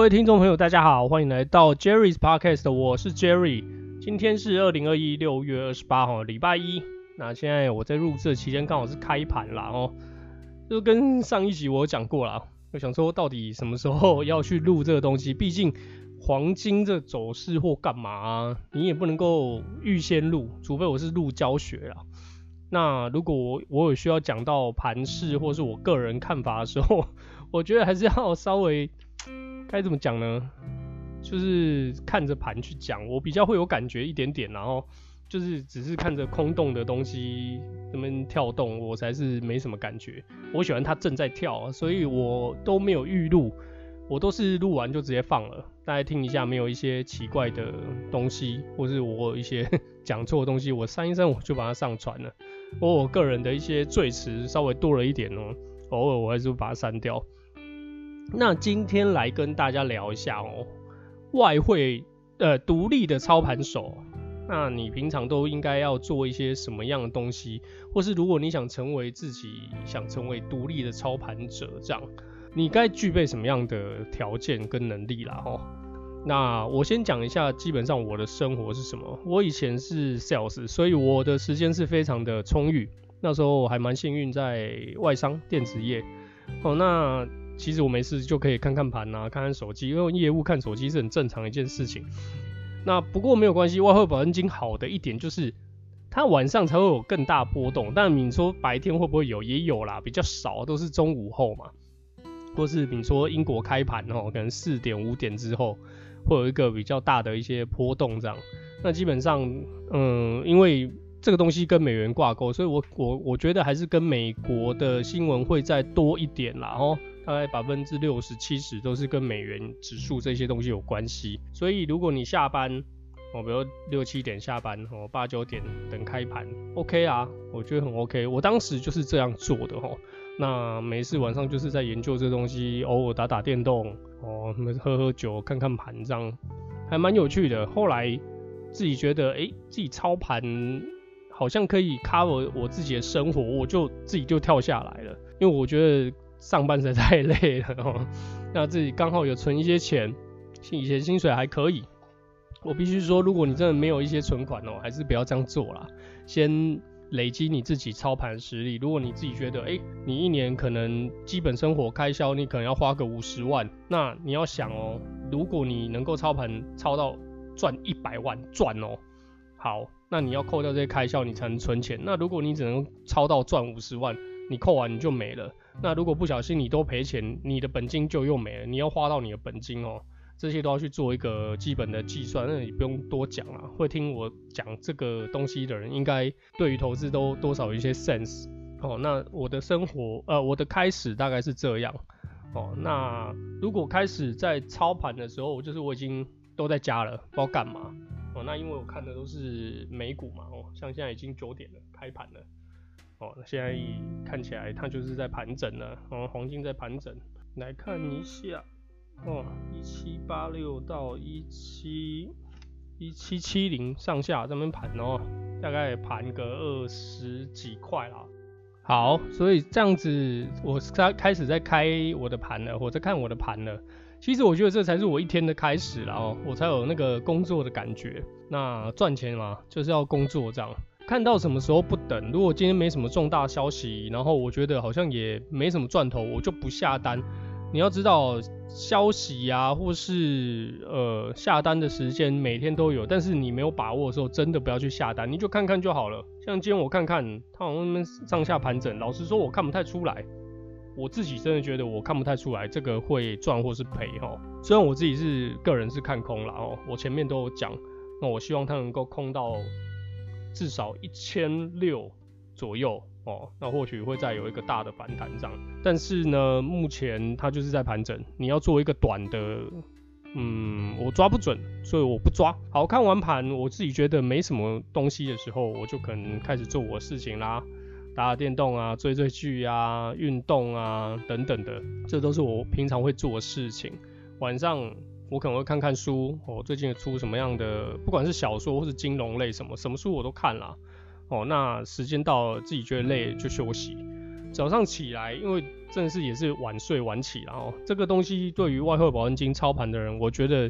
各位听众朋友，大家好，欢迎来到 Jerry's Podcast，我是 Jerry。今天是二零二一六月二十八号，礼拜一。那现在我在录制期间刚好是开盘啦哦，就跟上一集我讲过啦。我想说，到底什么时候要去录这个东西？毕竟黄金这走势或干嘛，你也不能够预先录，除非我是录教学啦。那如果我我有需要讲到盘势或是我个人看法的时候，我觉得还是要稍微。该怎么讲呢？就是看着盘去讲，我比较会有感觉一点点，然后就是只是看着空洞的东西那边跳动，我才是没什么感觉。我喜欢它正在跳，所以我都没有预录，我都是录完就直接放了，大家听一下，没有一些奇怪的东西，或是我一些 讲错的东西，我删一删我就把它上传了。我我个人的一些赘词稍微多了一点哦，偶尔我还是会把它删掉。那今天来跟大家聊一下哦，外汇呃独立的操盘手，那你平常都应该要做一些什么样的东西，或是如果你想成为自己想成为独立的操盘者，这样你该具备什么样的条件跟能力啦？哦，那我先讲一下，基本上我的生活是什么？我以前是 sales，所以我的时间是非常的充裕，那时候我还蛮幸运在外商电子业哦，那。其实我没事就可以看看盘啊，看看手机，因为业务看手机是很正常的一件事情。那不过没有关系，外汇保证金好的一点就是它晚上才会有更大波动，但你说白天会不会有？也有啦，比较少，都是中午后嘛，或是你说英国开盘哦，可能四点五点之后会有一个比较大的一些波动这样。那基本上，嗯，因为这个东西跟美元挂钩，所以我我我觉得还是跟美国的新闻会再多一点啦哦。大概百分之六十七十都是跟美元指数这些东西有关系，所以如果你下班，哦，比如六七点下班，哦，八九点等开盘，OK 啊，我觉得很 OK。我当时就是这样做的哦，那没事晚上就是在研究这东西，偶尔打打电动，哦，喝喝酒，看看盘，这样还蛮有趣的。后来自己觉得，哎、自己操盘好像可以 cover 我自己的生活，我就自己就跳下来了，因为我觉得。上班实在太累了哦，那自己刚好有存一些钱，以前薪水还可以。我必须说，如果你真的没有一些存款哦，还是不要这样做啦。先累积你自己操盘实力。如果你自己觉得，哎，你一年可能基本生活开销你可能要花个五十万，那你要想哦，如果你能够操盘操到赚一百万赚哦，好，那你要扣掉这些开销，你才能存钱。那如果你只能操到赚五十万，你扣完你就没了。那如果不小心你都赔钱，你的本金就又没了。你要花到你的本金哦，这些都要去做一个基本的计算。那你不用多讲了，会听我讲这个东西的人，应该对于投资都多少有一些 sense 哦。那我的生活，呃，我的开始大概是这样哦。那如果开始在操盘的时候，就是我已经都在家了，不知道干嘛哦。那因为我看的都是美股嘛，哦，像现在已经九点了，开盘了。哦，现在看起来它就是在盘整了，哦，黄金在盘整，来看一下，哦，一七八六到一七一七七零上下这边盘哦，大概盘个二十几块啦。好，所以这样子，我开开始在开我的盘了，我在看我的盘了。其实我觉得这才是我一天的开始了哦，我才有那个工作的感觉。那赚钱嘛，就是要工作这样。看到什么时候不等，如果今天没什么重大消息，然后我觉得好像也没什么赚头，我就不下单。你要知道，消息呀、啊，或是呃下单的时间每天都有，但是你没有把握的时候，真的不要去下单，你就看看就好了。像今天我看看，它好像上下盘整，老实说我看不太出来，我自己真的觉得我看不太出来这个会赚或是赔哈。虽然我自己是个人是看空了哦，我前面都有讲，那我希望它能够空到。至少一千六左右哦，那或许会再有一个大的反弹这样。但是呢，目前它就是在盘整，你要做一个短的，嗯，我抓不准，所以我不抓。好，看完盘，我自己觉得没什么东西的时候，我就可能开始做我的事情啦，打打电动啊，追追剧啊，运动啊等等的，这都是我平常会做的事情。晚上。我可能会看看书，哦，最近出什么样的，不管是小说或是金融类什么，什么书我都看了，哦，那时间到了，自己觉得累就休息。早上起来，因为真的是也是晚睡晚起，然后这个东西对于外汇保证金操盘的人，我觉得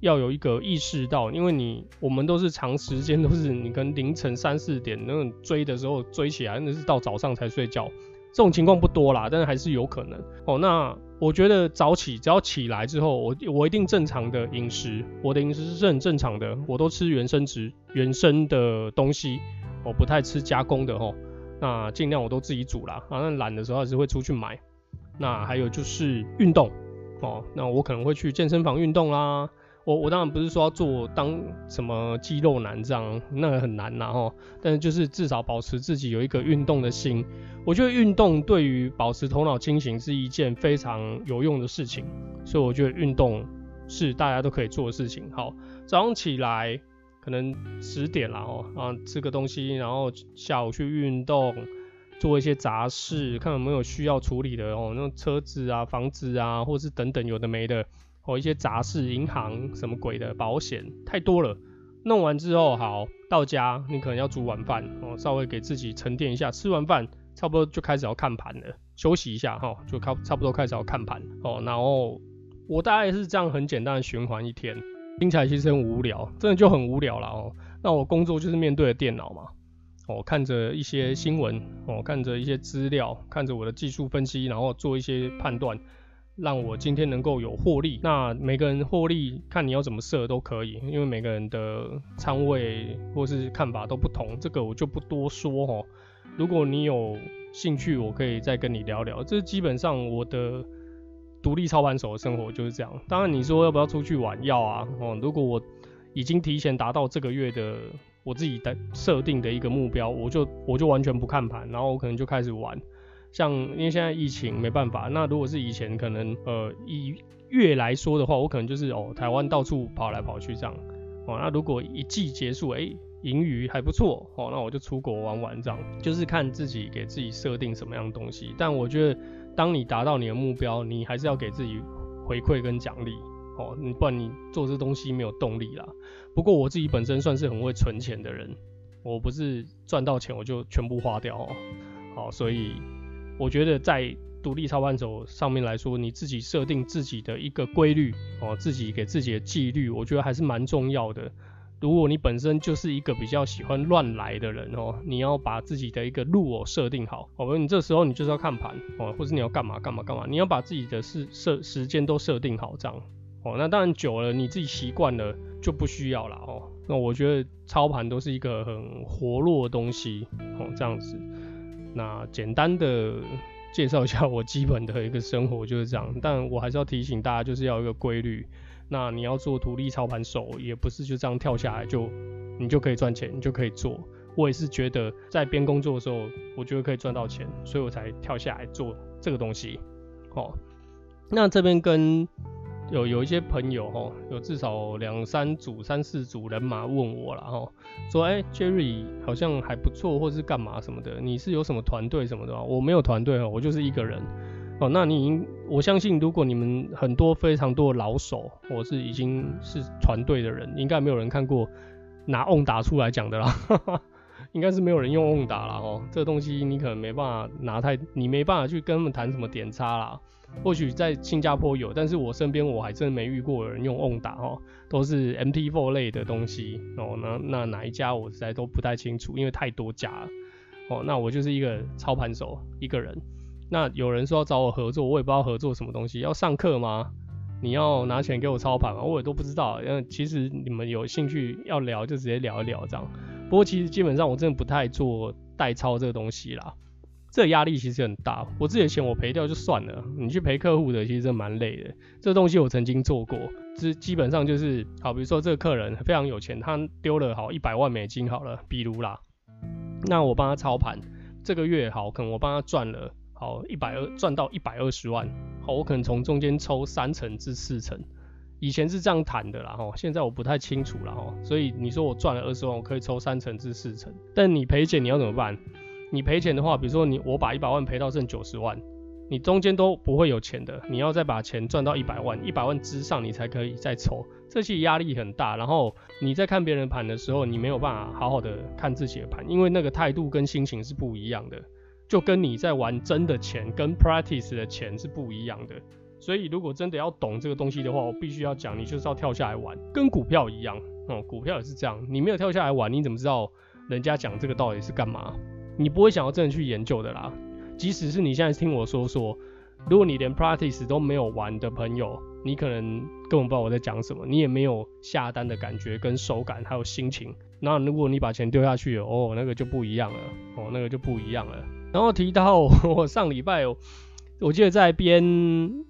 要有一个意识到，因为你我们都是长时间都是你跟凌晨三四点那种追的时候追起来，那是到早上才睡觉，这种情况不多啦，但是还是有可能哦。那我觉得早起只要起来之后，我我一定正常的饮食，我的饮食是很正常的，我都吃原生植原生的东西，我不太吃加工的哦。那尽量我都自己煮啦，啊，那懒的时候还是会出去买。那还有就是运动哦，那我可能会去健身房运动啦。我我当然不是说要做当什么肌肉男这样，那个很难啦齁。但是就是至少保持自己有一个运动的心。我觉得运动对于保持头脑清醒是一件非常有用的事情，所以我觉得运动是大家都可以做的事情。好，早上起来。可能十点了哦，啊，吃个东西，然后下午去运动，做一些杂事，看有没有需要处理的哦，那车子啊、房子啊，或是等等有的没的哦，一些杂事，银行什么鬼的，保险太多了。弄完之后，好，到家你可能要煮晚饭哦，稍微给自己沉淀一下，吃完饭差不多就开始要看盘了，休息一下哈，就差差不多开始要看盘哦，然后我大概是这样很简单的循环一天。听起来其实很无聊，真的就很无聊了哦。那我工作就是面对着电脑嘛，哦，看着一些新闻，哦，看着一些资料，看着我的技术分析，然后做一些判断，让我今天能够有获利。那每个人获利看你要怎么设都可以，因为每个人的仓位或是看法都不同，这个我就不多说哦。如果你有兴趣，我可以再跟你聊聊。这基本上我的。独立操盘手的生活就是这样。当然，你说要不要出去玩？要啊。哦，如果我已经提前达到这个月的我自己的设定的一个目标，我就我就完全不看盘，然后我可能就开始玩。像因为现在疫情没办法，那如果是以前可能呃以月来说的话，我可能就是哦台湾到处跑来跑去这样。哦，那如果一季结束，哎，盈余还不错，哦，那我就出国玩玩这样。就是看自己给自己设定什么样的东西。但我觉得。当你达到你的目标，你还是要给自己回馈跟奖励哦，你不然你做这东西没有动力啦。不过我自己本身算是很会存钱的人，我不是赚到钱我就全部花掉哦。好，所以我觉得在独立操盘手上面来说，你自己设定自己的一个规律哦，自己给自己的纪律，我觉得还是蛮重要的。如果你本身就是一个比较喜欢乱来的人哦，你要把自己的一个路哦设定好哦，你这时候你就是要看盘哦，或是你要干嘛干嘛干嘛，你要把自己的事设时间都设定好这样哦。那当然久了你自己习惯了就不需要了哦。那我觉得操盘都是一个很活络的东西哦，这样子。那简单的介绍一下我基本的一个生活就是这样，但我还是要提醒大家，就是要一个规律。那你要做独立操盘手，也不是就这样跳下来就你就可以赚钱，你就可以做。我也是觉得在边工作的时候，我觉得可以赚到钱，所以我才跳下来做这个东西。哦，那这边跟有有一些朋友哦，有至少两三组、三四组人马问我了哈，说哎、欸、Jerry 好像还不错，或是干嘛什么的，你是有什么团队什么的吗？我没有团队哦，我就是一个人。哦，那你我相信，如果你们很多非常多的老手，或是已经是团队的人，应该没有人看过拿 ON 打出来讲的啦，哈哈，应该是没有人用 ON 打了哦。这个东西你可能没办法拿太，你没办法去跟他们谈什么点差啦。或许在新加坡有，但是我身边我还真没遇过有人用 ON 打哦，都是 MT4 类的东西哦。那那哪一家我实在都不太清楚，因为太多家了哦。那我就是一个操盘手，一个人。那有人说要找我合作，我也不知道合作什么东西。要上课吗？你要拿钱给我操盘吗？我也都不知道。嗯其实你们有兴趣要聊，就直接聊一聊这样。不过其实基本上我真的不太做代操这个东西啦。这压力其实很大。我自己的钱我赔掉就算了，你去赔客户的，其实真蛮累的。这个东西我曾经做过，基基本上就是，好，比如说这个客人非常有钱，他丢了好一百万美金好了，比如啦，那我帮他操盘，这个月好，可能我帮他赚了。好，一百二赚到一百二十万，好，我可能从中间抽三成至四成，以前是这样谈的啦，哈，现在我不太清楚了，哈，所以你说我赚了二十万，我可以抽三成至四成，但你赔钱你要怎么办？你赔钱的话，比如说你我把一百万赔到剩九十万，你中间都不会有钱的，你要再把钱赚到一百万，一百万之上你才可以再抽，这些压力很大，然后你在看别人盘的时候，你没有办法好好的看自己的盘，因为那个态度跟心情是不一样的。就跟你在玩真的钱跟 practice 的钱是不一样的。所以如果真的要懂这个东西的话，我必须要讲，你就是要跳下来玩，跟股票一样，哦、股票也是这样，你没有跳下来玩，你怎么知道人家讲这个到底是干嘛？你不会想要真的去研究的啦。即使是你现在听我说说，如果你连 practice 都没有玩的朋友，你可能根本不知道我在讲什么，你也没有下单的感觉跟手感还有心情。那如果你把钱丢下去，哦，那个就不一样了，哦，那个就不一样了。然后提到我上礼拜，我记得在边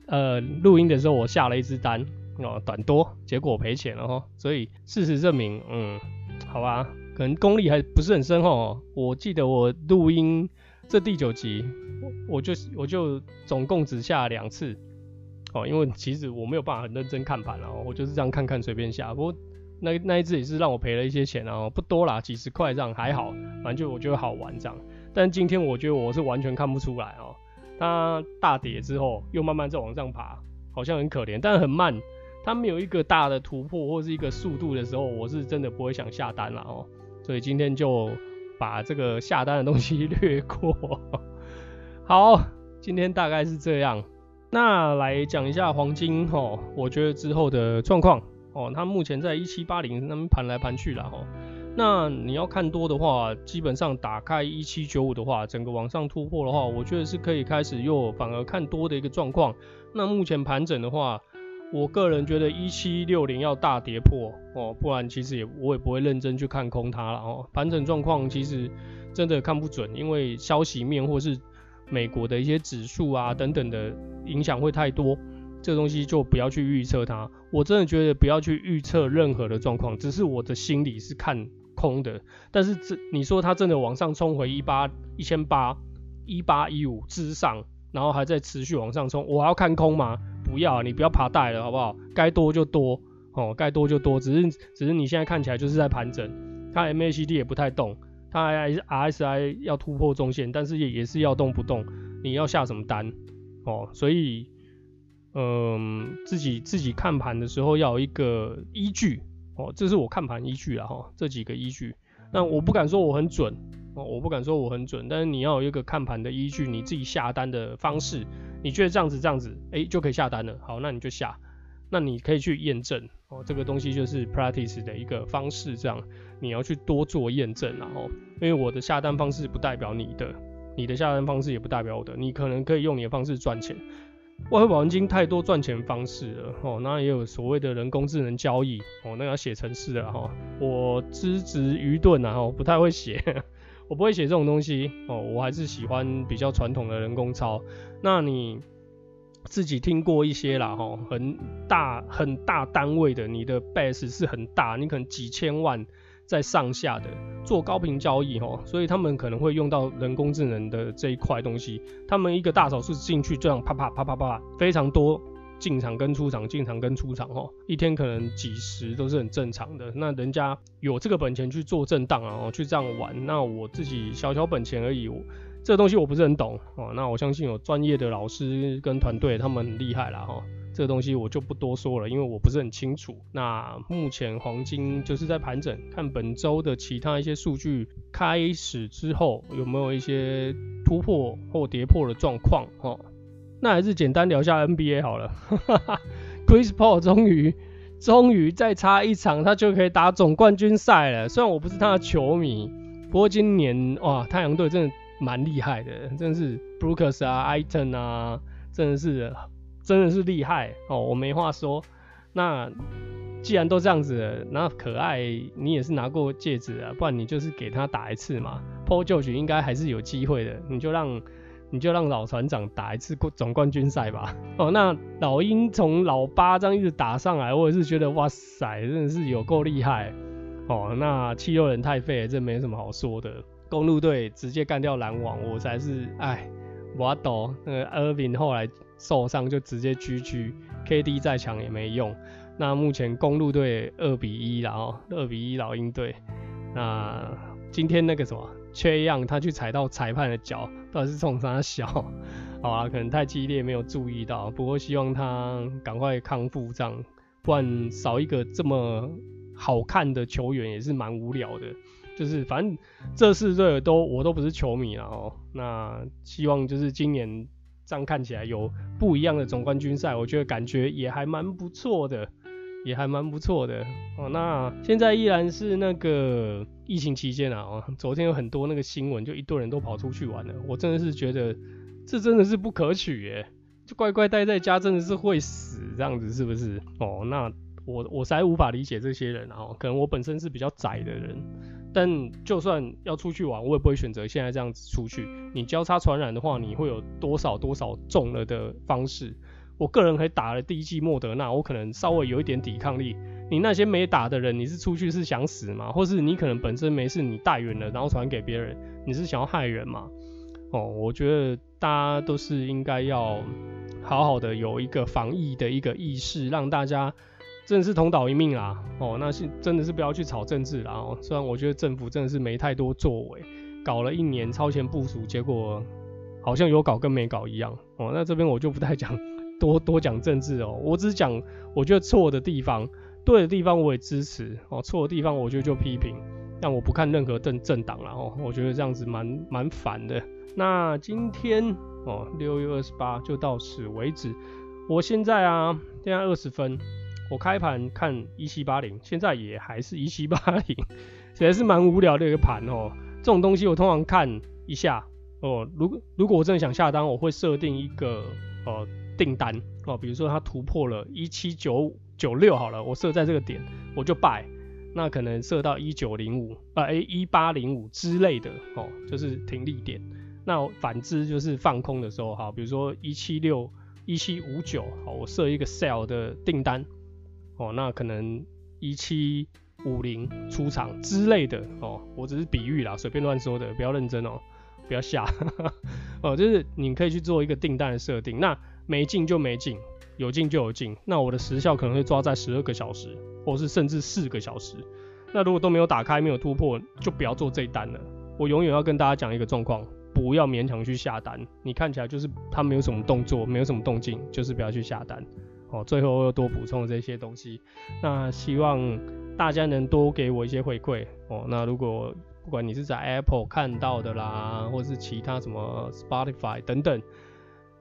呃录音的时候，我下了一支单哦，短多，结果赔钱了哈。所以事实证明，嗯，好吧，可能功力还不是很深哦。我记得我录音这第九集，我就我就总共只下两次哦，因为其实我没有办法很认真看盘了，我就是这样看看随便下。不过那那一次也是让我赔了一些钱啊，不多啦，几十块这样还好，反正就我觉得好玩这样。但今天我觉得我是完全看不出来哦，它大跌之后又慢慢再往上爬，好像很可怜，但很慢。它没有一个大的突破或是一个速度的时候，我是真的不会想下单了哦。所以今天就把这个下单的东西 略过。好，今天大概是这样。那来讲一下黄金哦，我觉得之后的状况哦，它目前在一七八零那边盘来盘去了哦。那你要看多的话，基本上打开一七九五的话，整个往上突破的话，我觉得是可以开始又反而看多的一个状况。那目前盘整的话，我个人觉得一七六零要大跌破哦，不然其实也我也不会认真去看空它了哦。盘整状况其实真的看不准，因为消息面或是美国的一些指数啊等等的影响会太多，这东西就不要去预测它。我真的觉得不要去预测任何的状况，只是我的心里是看。空的，但是这你说它真的往上冲回一八一千八一八一五之上，然后还在持续往上冲，我要看空吗？不要，你不要爬带了，好不好？该多就多，哦，该多就多，只是只是你现在看起来就是在盘整，它 MACD 也不太动，它还是 RSI 要突破中线，但是也也是要动不动，你要下什么单？哦，所以嗯，自己自己看盘的时候要有一个依据。哦，这是我看盘依据啊，哈，这几个依据。那我不敢说我很准，哦，我不敢说我很准，但是你要有一个看盘的依据，你自己下单的方式，你觉得这样子这样子，哎，就可以下单了。好，那你就下，那你可以去验证，哦，这个东西就是 practice 的一个方式，这样你要去多做验证，然后，因为我的下单方式不代表你的，你的下单方式也不代表我的，你可能可以用你的方式赚钱。外汇保证金太多赚钱方式了哦，那也有所谓的人工智能交易哦，那要写程式了哈。我资质愚钝啊，我不太会写，我不会写这种东西哦，我还是喜欢比较传统的人工操。那你自己听过一些啦哈，很大很大单位的，你的 base 是很大，你可能几千万。在上下的做高频交易哈，所以他们可能会用到人工智能的这一块东西。他们一个大手术进去这样啪啪啪啪啪，非常多进场跟出场，进场跟出场哈，一天可能几十都是很正常的。那人家有这个本钱去做震荡啊，去这样玩。那我自己小小本钱而已，我这个东西我不是很懂哦。那我相信有专业的老师跟团队，他们很厉害啦哈。这个东西我就不多说了，因为我不是很清楚。那目前黄金就是在盘整，看本周的其他一些数据开始之后有没有一些突破或跌破的状况哦。那还是简单聊一下 NBA 好了。Chris Paul 终于终于再差一场，他就可以打总冠军赛了。虽然我不是他的球迷，不过今年哇，太阳队真的蛮厉害的，真的是 Brooks 啊、，Iton 啊，真的是。真的是厉害哦，我没话说。那既然都这样子了，那可爱你也是拿过戒指啊，不然你就是给他打一次嘛。Paul George 应该还是有机会的，你就让你就让老船长打一次总冠军赛吧。哦，那老鹰从老八这样一直打上来，我也是觉得哇塞，真的是有够厉害哦。那七六人太废，这没什么好说的。公路队直接干掉篮网，我才是哎，我懂那个 Irving 后来。受伤就直接狙狙，KD 再强也没用。那目前公路队二比一，然后二比一老鹰队。那今天那个什么缺样，他去踩到裁判的脚，到底是冲啥小？好啊，可能太激烈没有注意到。不过希望他赶快康复，这样不然少一个这么好看的球员也是蛮无聊的。就是反正这四队都我都不是球迷了哦。那希望就是今年这样看起来有不一样的总冠军赛，我觉得感觉也还蛮不错的，也还蛮不错的哦。那现在依然是那个疫情期间啊，哦，昨天有很多那个新闻，就一堆人都跑出去玩了，我真的是觉得这真的是不可取耶，就乖乖待在家真的是会死这样子是不是？哦，那。我我实在无法理解这些人啊，可能我本身是比较宅的人，但就算要出去玩，我也不会选择现在这样子出去。你交叉传染的话，你会有多少多少中了的方式？我个人还打了第一剂莫德纳，我可能稍微有一点抵抗力。你那些没打的人，你是出去是想死吗？或是你可能本身没事，你带远了然后传给别人，你是想要害人吗？哦，我觉得大家都是应该要好好的有一个防疫的一个意识，让大家。真的是同岛一命啦，哦，那是真的是不要去炒政治啦哦。虽然我觉得政府真的是没太多作为，搞了一年超前部署，结果好像有搞跟没搞一样哦。那这边我就不太讲 多多讲政治哦，我只讲我觉得错的地方，对的地方我也支持哦，错的地方我觉得就批评，但我不看任何政政党啦哦。我觉得这样子蛮蛮烦的。那今天哦，六月二十八就到此为止。我现在啊，现在二十分。我开盘看一七八零，现在也还是一七八零，实在是蛮无聊的一个盘哦。这种东西我通常看一下哦，如果如果我真的想下单，我会设定一个呃订单哦，比如说它突破了一七九九六好了，我设在这个点我就 buy，那可能设到一九零五啊，哎一八零五之类的哦，就是停利点。那反之就是放空的时候哈，比如说一七六一七五九，好，我设一个 sell 的订单。哦，那可能一七五零出场之类的哦，我只是比喻啦，随便乱说的，不要认真哦，不要吓。哦，就是你可以去做一个订单的设定，那没进就没进，有进就有进，那我的时效可能会抓在十二个小时，或是甚至四个小时。那如果都没有打开，没有突破，就不要做这一单了。我永远要跟大家讲一个状况，不要勉强去下单。你看起来就是它没有什么动作，没有什么动静，就是不要去下单。哦，最后又多补充这些东西，那希望大家能多给我一些回馈哦。那如果不管你是在 Apple 看到的啦，或是其他什么 Spotify 等等。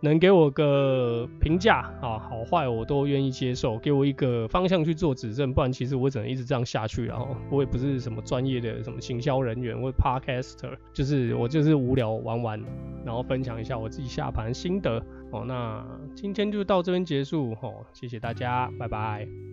能给我个评价啊，好坏我都愿意接受，给我一个方向去做指正，不然其实我只能一直这样下去。然后我也不是什么专业的什么行销人员或 Podcaster，就是我就是无聊玩玩，然后分享一下我自己下盘心得哦。那今天就到这边结束哦，谢谢大家，拜拜。